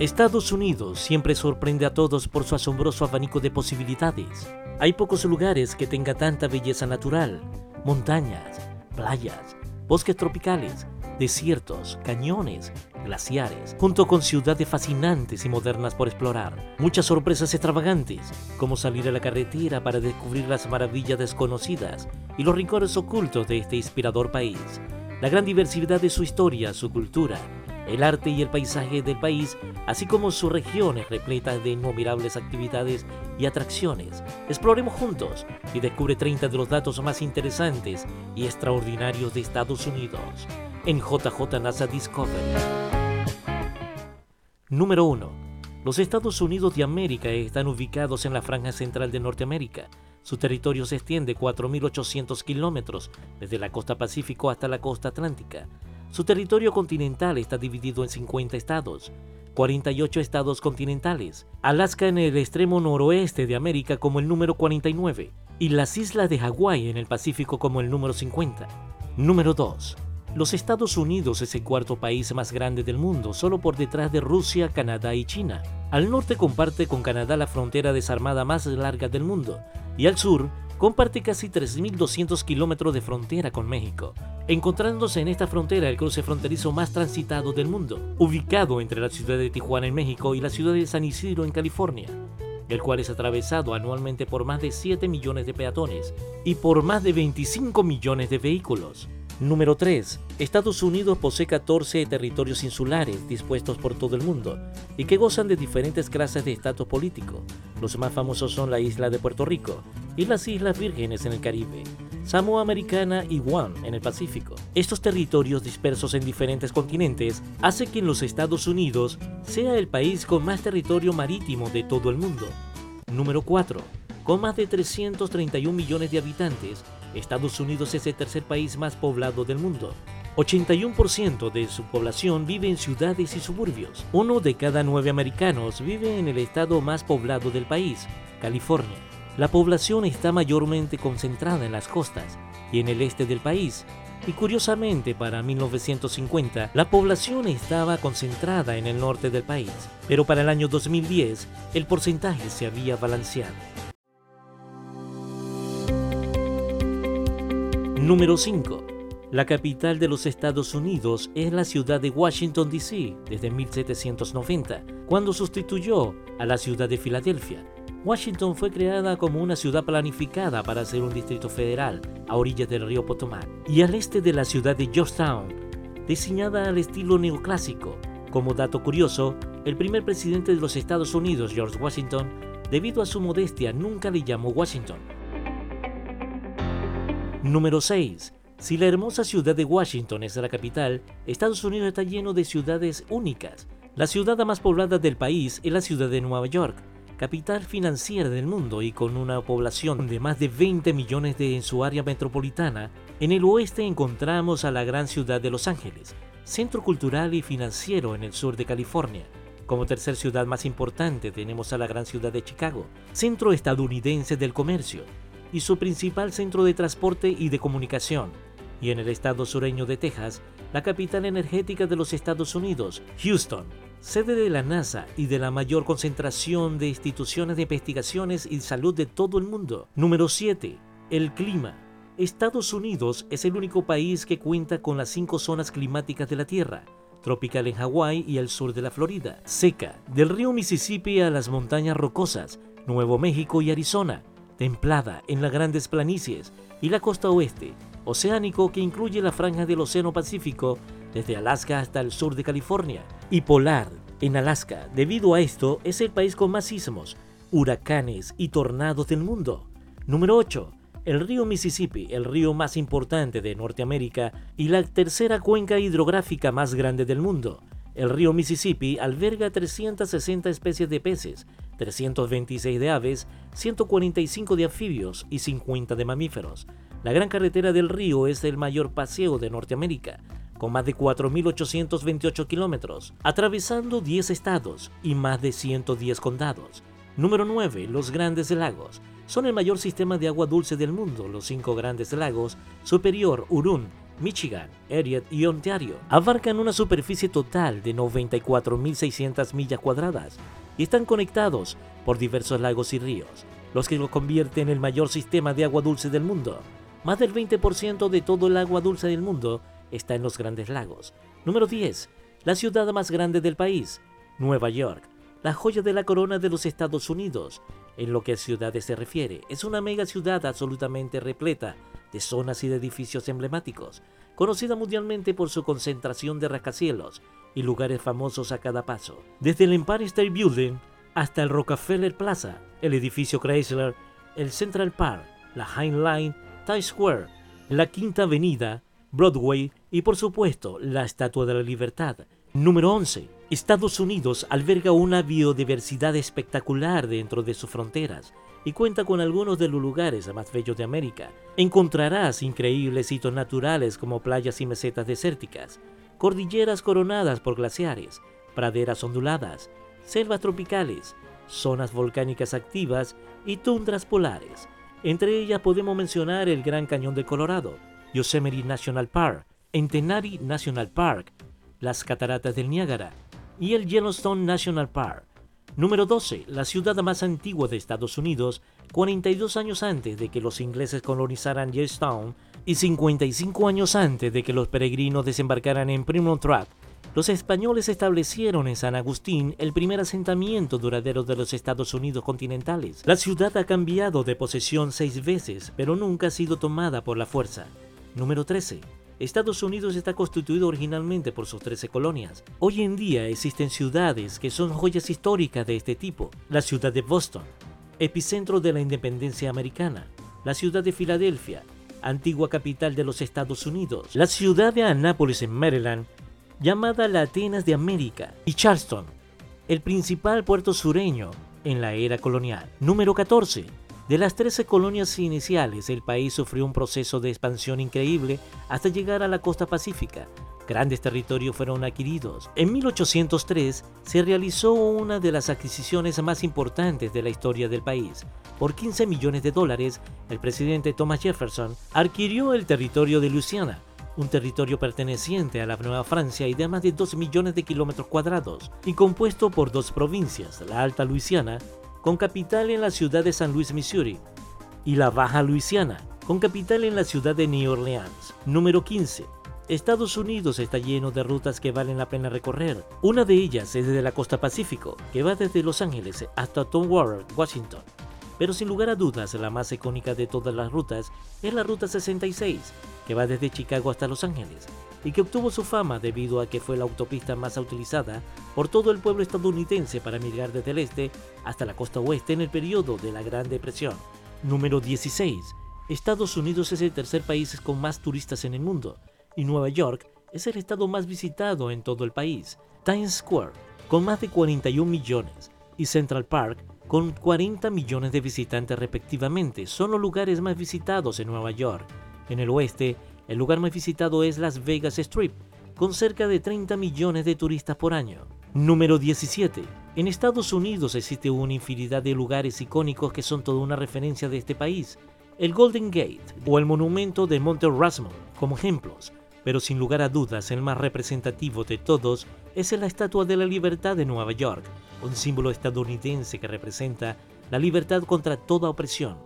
Estados Unidos siempre sorprende a todos por su asombroso abanico de posibilidades. Hay pocos lugares que tenga tanta belleza natural, montañas, playas, bosques tropicales, desiertos, cañones, glaciares, junto con ciudades fascinantes y modernas por explorar. Muchas sorpresas extravagantes, como salir a la carretera para descubrir las maravillas desconocidas y los rincones ocultos de este inspirador país. La gran diversidad de su historia, su cultura, el arte y el paisaje del país, así como sus regiones repletas de innumerables actividades y atracciones. Exploremos juntos y descubre 30 de los datos más interesantes y extraordinarios de Estados Unidos en JJ NASA Discovery. Número 1. Los Estados Unidos de América están ubicados en la franja central de Norteamérica. Su territorio se extiende 4.800 kilómetros desde la costa Pacífico hasta la costa Atlántica. Su territorio continental está dividido en 50 estados, 48 estados continentales, Alaska en el extremo noroeste de América como el número 49 y las islas de Hawái en el Pacífico como el número 50. Número 2. Los Estados Unidos es el cuarto país más grande del mundo, solo por detrás de Rusia, Canadá y China. Al norte comparte con Canadá la frontera desarmada más larga del mundo y al sur comparte casi 3.200 kilómetros de frontera con México, encontrándose en esta frontera el cruce fronterizo más transitado del mundo, ubicado entre la ciudad de Tijuana en México y la ciudad de San Isidro en California, el cual es atravesado anualmente por más de 7 millones de peatones y por más de 25 millones de vehículos. Número 3. Estados Unidos posee 14 territorios insulares dispuestos por todo el mundo y que gozan de diferentes clases de estatus político. Los más famosos son la isla de Puerto Rico y las Islas Vírgenes en el Caribe, Samoa Americana y Guam en el Pacífico. Estos territorios dispersos en diferentes continentes hace que en los Estados Unidos sea el país con más territorio marítimo de todo el mundo. Número 4. Con más de 331 millones de habitantes, Estados Unidos es el tercer país más poblado del mundo. 81% de su población vive en ciudades y suburbios. Uno de cada nueve americanos vive en el estado más poblado del país, California. La población está mayormente concentrada en las costas y en el este del país, y curiosamente para 1950 la población estaba concentrada en el norte del país, pero para el año 2010 el porcentaje se había balanceado. Número 5. La capital de los Estados Unidos es la ciudad de Washington, D.C. desde 1790, cuando sustituyó a la ciudad de Filadelfia. Washington fue creada como una ciudad planificada para ser un distrito federal a orillas del río Potomac y al este de la ciudad de Georgetown, diseñada al estilo neoclásico. Como dato curioso, el primer presidente de los Estados Unidos, George Washington, debido a su modestia, nunca le llamó Washington Número 6. Si la hermosa ciudad de Washington es la capital, Estados Unidos está lleno de ciudades únicas. La ciudad más poblada del país es la ciudad de Nueva York, capital financiera del mundo y con una población de más de 20 millones de en su área metropolitana. En el oeste encontramos a la gran ciudad de Los Ángeles, centro cultural y financiero en el sur de California. Como tercer ciudad más importante tenemos a la gran ciudad de Chicago, centro estadounidense del comercio, y su principal centro de transporte y de comunicación, y en el estado sureño de Texas, la capital energética de los Estados Unidos, Houston, sede de la NASA y de la mayor concentración de instituciones de investigaciones y salud de todo el mundo. Número 7. El clima. Estados Unidos es el único país que cuenta con las cinco zonas climáticas de la Tierra, tropical en Hawái y el sur de la Florida, seca, del río Mississippi a las montañas rocosas, Nuevo México y Arizona, templada en las grandes planicies y la costa oeste, oceánico que incluye la franja del Océano Pacífico desde Alaska hasta el sur de California, y polar en Alaska. Debido a esto, es el país con más sismos, huracanes y tornados del mundo. Número 8. El río Mississippi, el río más importante de Norteamérica y la tercera cuenca hidrográfica más grande del mundo. El río Mississippi alberga 360 especies de peces, 326 de aves, 145 de anfibios y 50 de mamíferos. La Gran Carretera del Río es el mayor paseo de Norteamérica, con más de 4.828 kilómetros, atravesando 10 estados y más de 110 condados. Número 9. Los Grandes Lagos. Son el mayor sistema de agua dulce del mundo. Los cinco grandes lagos, Superior, Urún, Michigan, Erie y Ontario. Abarcan una superficie total de 94.600 millas cuadradas y están conectados por diversos lagos y ríos, los que lo convierten en el mayor sistema de agua dulce del mundo. Más del 20% de todo el agua dulce del mundo está en los grandes lagos. Número 10. La ciudad más grande del país, Nueva York, la joya de la corona de los Estados Unidos. En lo que a ciudades se refiere, es una mega ciudad absolutamente repleta de zonas y de edificios emblemáticos, conocida mundialmente por su concentración de rascacielos y lugares famosos a cada paso. Desde el Empire State Building hasta el Rockefeller Plaza, el edificio Chrysler, el Central Park, la High Line, Times Square, la Quinta Avenida, Broadway y por supuesto la Estatua de la Libertad. Número 11. Estados Unidos alberga una biodiversidad espectacular dentro de sus fronteras y cuenta con algunos de los lugares más bellos de América. Encontrarás increíbles sitios naturales como playas y mesetas desérticas, cordilleras coronadas por glaciares, praderas onduladas, selvas tropicales, zonas volcánicas activas y tundras polares. Entre ellas podemos mencionar el Gran Cañón de Colorado, Yosemite National Park, Entenari National Park, las Cataratas del Niágara y el Yellowstone National Park. Número 12. La ciudad más antigua de Estados Unidos, 42 años antes de que los ingleses colonizaran Yellowstone y 55 años antes de que los peregrinos desembarcaran en Rock, los españoles establecieron en San Agustín el primer asentamiento duradero de los Estados Unidos continentales. La ciudad ha cambiado de posesión seis veces, pero nunca ha sido tomada por la fuerza. Número 13. Estados Unidos está constituido originalmente por sus 13 colonias. Hoy en día existen ciudades que son joyas históricas de este tipo. La ciudad de Boston, epicentro de la independencia americana. La ciudad de Filadelfia, antigua capital de los Estados Unidos. La ciudad de Annapolis en Maryland, llamada la Atenas de América. Y Charleston, el principal puerto sureño en la era colonial. Número 14. De las 13 colonias iniciales, el país sufrió un proceso de expansión increíble hasta llegar a la costa pacífica. Grandes territorios fueron adquiridos. En 1803 se realizó una de las adquisiciones más importantes de la historia del país. Por 15 millones de dólares, el presidente Thomas Jefferson adquirió el territorio de Luisiana, un territorio perteneciente a la Nueva Francia y de más de 2 millones de kilómetros cuadrados, y compuesto por dos provincias, la Alta Luisiana con capital en la ciudad de San Luis, Missouri, y la Baja Luisiana, con capital en la ciudad de New Orleans. Número 15. Estados Unidos está lleno de rutas que valen la pena recorrer. Una de ellas es desde la costa Pacífico, que va desde Los Ángeles hasta Tom Water, Washington. Pero sin lugar a dudas, la más icónica de todas las rutas es la Ruta 66, que va desde Chicago hasta Los Ángeles, y que obtuvo su fama debido a que fue la autopista más utilizada por todo el pueblo estadounidense para migrar desde el este hasta la costa oeste en el periodo de la Gran Depresión. Número 16. Estados Unidos es el tercer país con más turistas en el mundo y Nueva York es el estado más visitado en todo el país. Times Square, con más de 41 millones, y Central Park, con 40 millones de visitantes respectivamente, son los lugares más visitados en Nueva York. En el oeste, el lugar más visitado es Las Vegas Strip, con cerca de 30 millones de turistas por año. Número 17. En Estados Unidos existe una infinidad de lugares icónicos que son toda una referencia de este país. El Golden Gate o el monumento de Monte Rushmore como ejemplos, pero sin lugar a dudas el más representativo de todos es la Estatua de la Libertad de Nueva York, un símbolo estadounidense que representa la libertad contra toda opresión.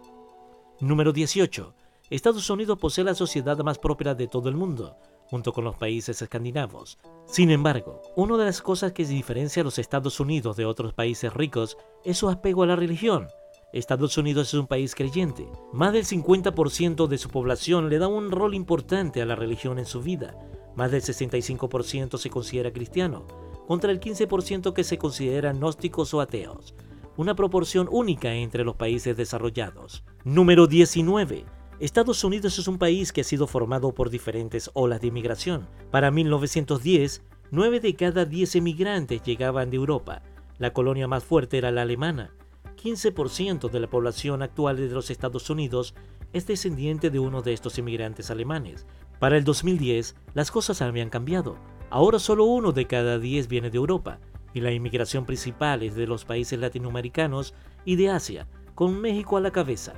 Número 18. Estados Unidos posee la sociedad más próspera de todo el mundo, junto con los países escandinavos. Sin embargo, una de las cosas que diferencia a los Estados Unidos de otros países ricos es su apego a la religión. Estados Unidos es un país creyente. Más del 50% de su población le da un rol importante a la religión en su vida. Más del 65% se considera cristiano, contra el 15% que se considera gnósticos o ateos. Una proporción única entre los países desarrollados. Número 19. Estados Unidos es un país que ha sido formado por diferentes olas de inmigración. Para 1910, 9 de cada 10 emigrantes llegaban de Europa. La colonia más fuerte era la alemana. 15% de la población actual de los Estados Unidos es descendiente de uno de estos inmigrantes alemanes. Para el 2010, las cosas habían cambiado. Ahora solo uno de cada 10 viene de Europa, y la inmigración principal es de los países latinoamericanos y de Asia, con México a la cabeza.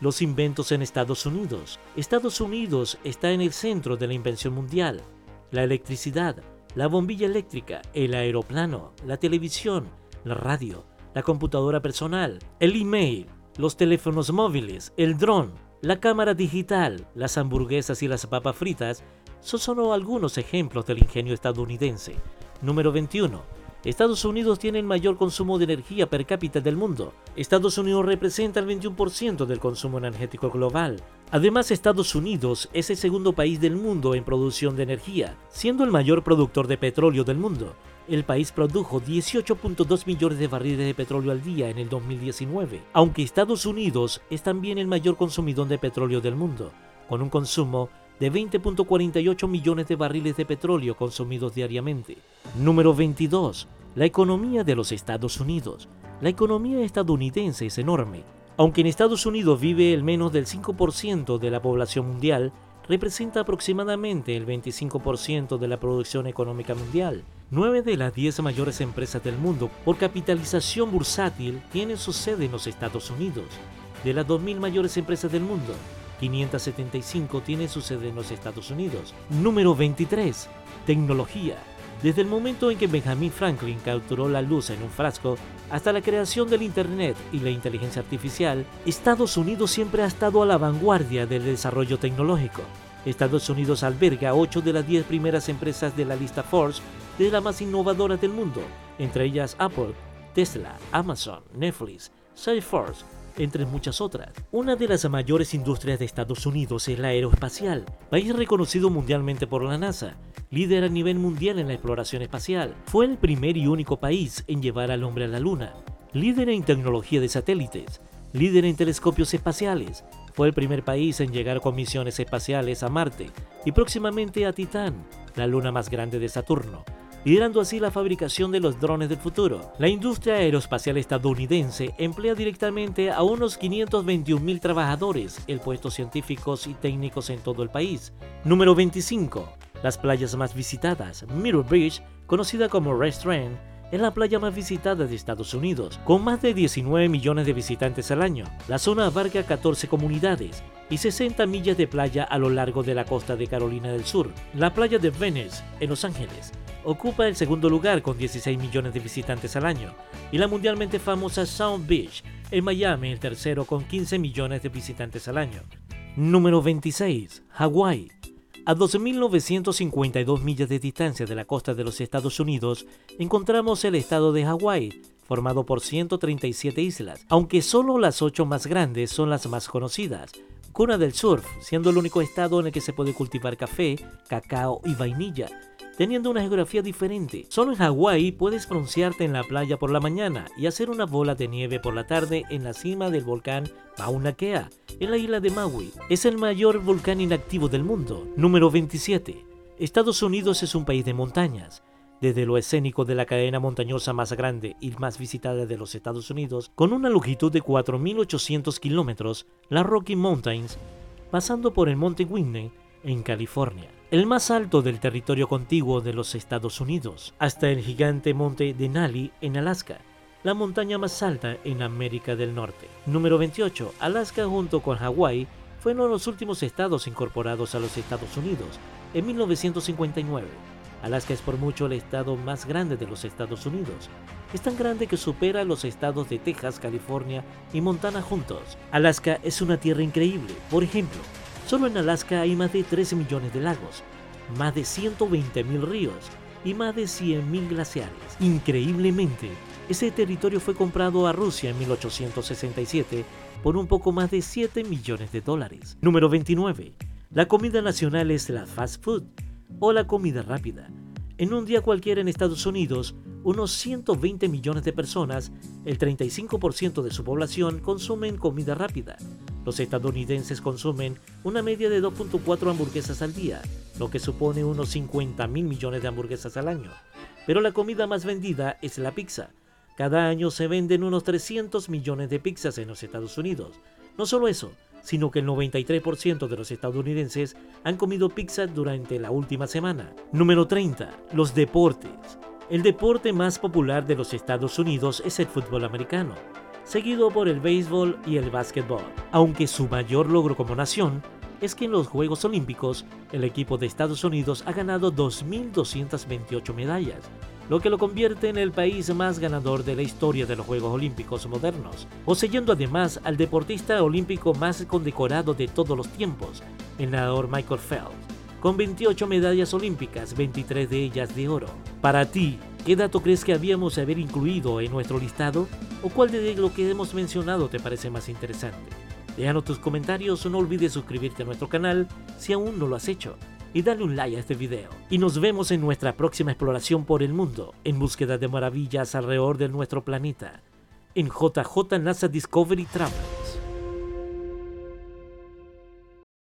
Los inventos en Estados Unidos. Estados Unidos está en el centro de la invención mundial. La electricidad, la bombilla eléctrica, el aeroplano, la televisión, la radio, la computadora personal, el email, los teléfonos móviles, el dron, la cámara digital, las hamburguesas y las papas fritas son solo algunos ejemplos del ingenio estadounidense. Número 21 Estados Unidos tiene el mayor consumo de energía per cápita del mundo. Estados Unidos representa el 21% del consumo energético global. Además, Estados Unidos es el segundo país del mundo en producción de energía, siendo el mayor productor de petróleo del mundo. El país produjo 18.2 millones de barriles de petróleo al día en el 2019, aunque Estados Unidos es también el mayor consumidor de petróleo del mundo, con un consumo de 20.48 millones de barriles de petróleo consumidos diariamente. Número 22. La economía de los Estados Unidos. La economía estadounidense es enorme. Aunque en Estados Unidos vive el menos del 5% de la población mundial, representa aproximadamente el 25% de la producción económica mundial. Nueve de las 10 mayores empresas del mundo por capitalización bursátil tienen su sede en los Estados Unidos. De las 2.000 mayores empresas del mundo, 575 tiene su sede en los Estados Unidos. Número 23. Tecnología. Desde el momento en que Benjamin Franklin capturó la luz en un frasco hasta la creación del Internet y la inteligencia artificial, Estados Unidos siempre ha estado a la vanguardia del desarrollo tecnológico. Estados Unidos alberga 8 de las 10 primeras empresas de la lista Forbes de las más innovadoras del mundo, entre ellas Apple, Tesla, Amazon, Netflix, Salesforce, entre muchas otras. Una de las mayores industrias de Estados Unidos es la aeroespacial, país reconocido mundialmente por la NASA, líder a nivel mundial en la exploración espacial. Fue el primer y único país en llevar al hombre a la Luna, líder en tecnología de satélites, líder en telescopios espaciales, fue el primer país en llegar con misiones espaciales a Marte y próximamente a Titán, la luna más grande de Saturno liderando así la fabricación de los drones del futuro. La industria aeroespacial estadounidense emplea directamente a unos 521 trabajadores en puestos científicos y técnicos en todo el país. Número 25. Las playas más visitadas. Mirror Beach, conocida como Restaurant, es la playa más visitada de Estados Unidos, con más de 19 millones de visitantes al año. La zona abarca 14 comunidades y 60 millas de playa a lo largo de la costa de Carolina del Sur. La playa de Venice, en Los Ángeles, ocupa el segundo lugar con 16 millones de visitantes al año, y la mundialmente famosa Sound Beach en Miami el tercero con 15 millones de visitantes al año. Número 26. Hawái. A 12.952 millas de distancia de la costa de los Estados Unidos, encontramos el estado de Hawái, formado por 137 islas, aunque solo las 8 más grandes son las más conocidas. Cuna del surf, siendo el único estado en el que se puede cultivar café, cacao y vainilla, teniendo una geografía diferente. Solo en Hawái puedes broncearte en la playa por la mañana y hacer una bola de nieve por la tarde en la cima del volcán Mauna Kea, en la isla de Maui. Es el mayor volcán inactivo del mundo. Número 27. Estados Unidos es un país de montañas. Desde lo escénico de la cadena montañosa más grande y más visitada de los Estados Unidos, con una longitud de 4.800 kilómetros, la Rocky Mountains, pasando por el Monte Whitney, en California el más alto del territorio contiguo de los Estados Unidos, hasta el gigante monte Denali en Alaska, la montaña más alta en América del Norte. Número 28. Alaska junto con Hawái fue uno de los últimos estados incorporados a los Estados Unidos en 1959. Alaska es por mucho el estado más grande de los Estados Unidos. Es tan grande que supera a los estados de Texas, California y Montana juntos. Alaska es una tierra increíble. Por ejemplo, Solo en Alaska hay más de 13 millones de lagos, más de 120 mil ríos y más de 100 mil glaciares. Increíblemente, ese territorio fue comprado a Rusia en 1867 por un poco más de 7 millones de dólares. Número 29. La comida nacional es la fast food o la comida rápida. En un día cualquiera en Estados Unidos, unos 120 millones de personas, el 35% de su población, consumen comida rápida. Los estadounidenses consumen una media de 2.4 hamburguesas al día, lo que supone unos 50 mil millones de hamburguesas al año. Pero la comida más vendida es la pizza. Cada año se venden unos 300 millones de pizzas en los Estados Unidos. No solo eso, sino que el 93% de los estadounidenses han comido pizza durante la última semana. Número 30. Los deportes. El deporte más popular de los Estados Unidos es el fútbol americano seguido por el béisbol y el básquetbol, aunque su mayor logro como nación es que en los Juegos Olímpicos el equipo de Estados Unidos ha ganado 2.228 medallas, lo que lo convierte en el país más ganador de la historia de los Juegos Olímpicos modernos, poseyendo además al deportista olímpico más condecorado de todos los tiempos, el nadador Michael Phelps, con 28 medallas olímpicas, 23 de ellas de oro. Para ti, ¿qué dato crees que habíamos haber incluido en nuestro listado? ¿O cuál de lo que hemos mencionado te parece más interesante? Déjanos tus comentarios, no olvides suscribirte a nuestro canal si aún no lo has hecho y dale un like a este video. Y nos vemos en nuestra próxima exploración por el mundo, en búsqueda de maravillas alrededor de nuestro planeta, en JJ NASA Discovery Travels.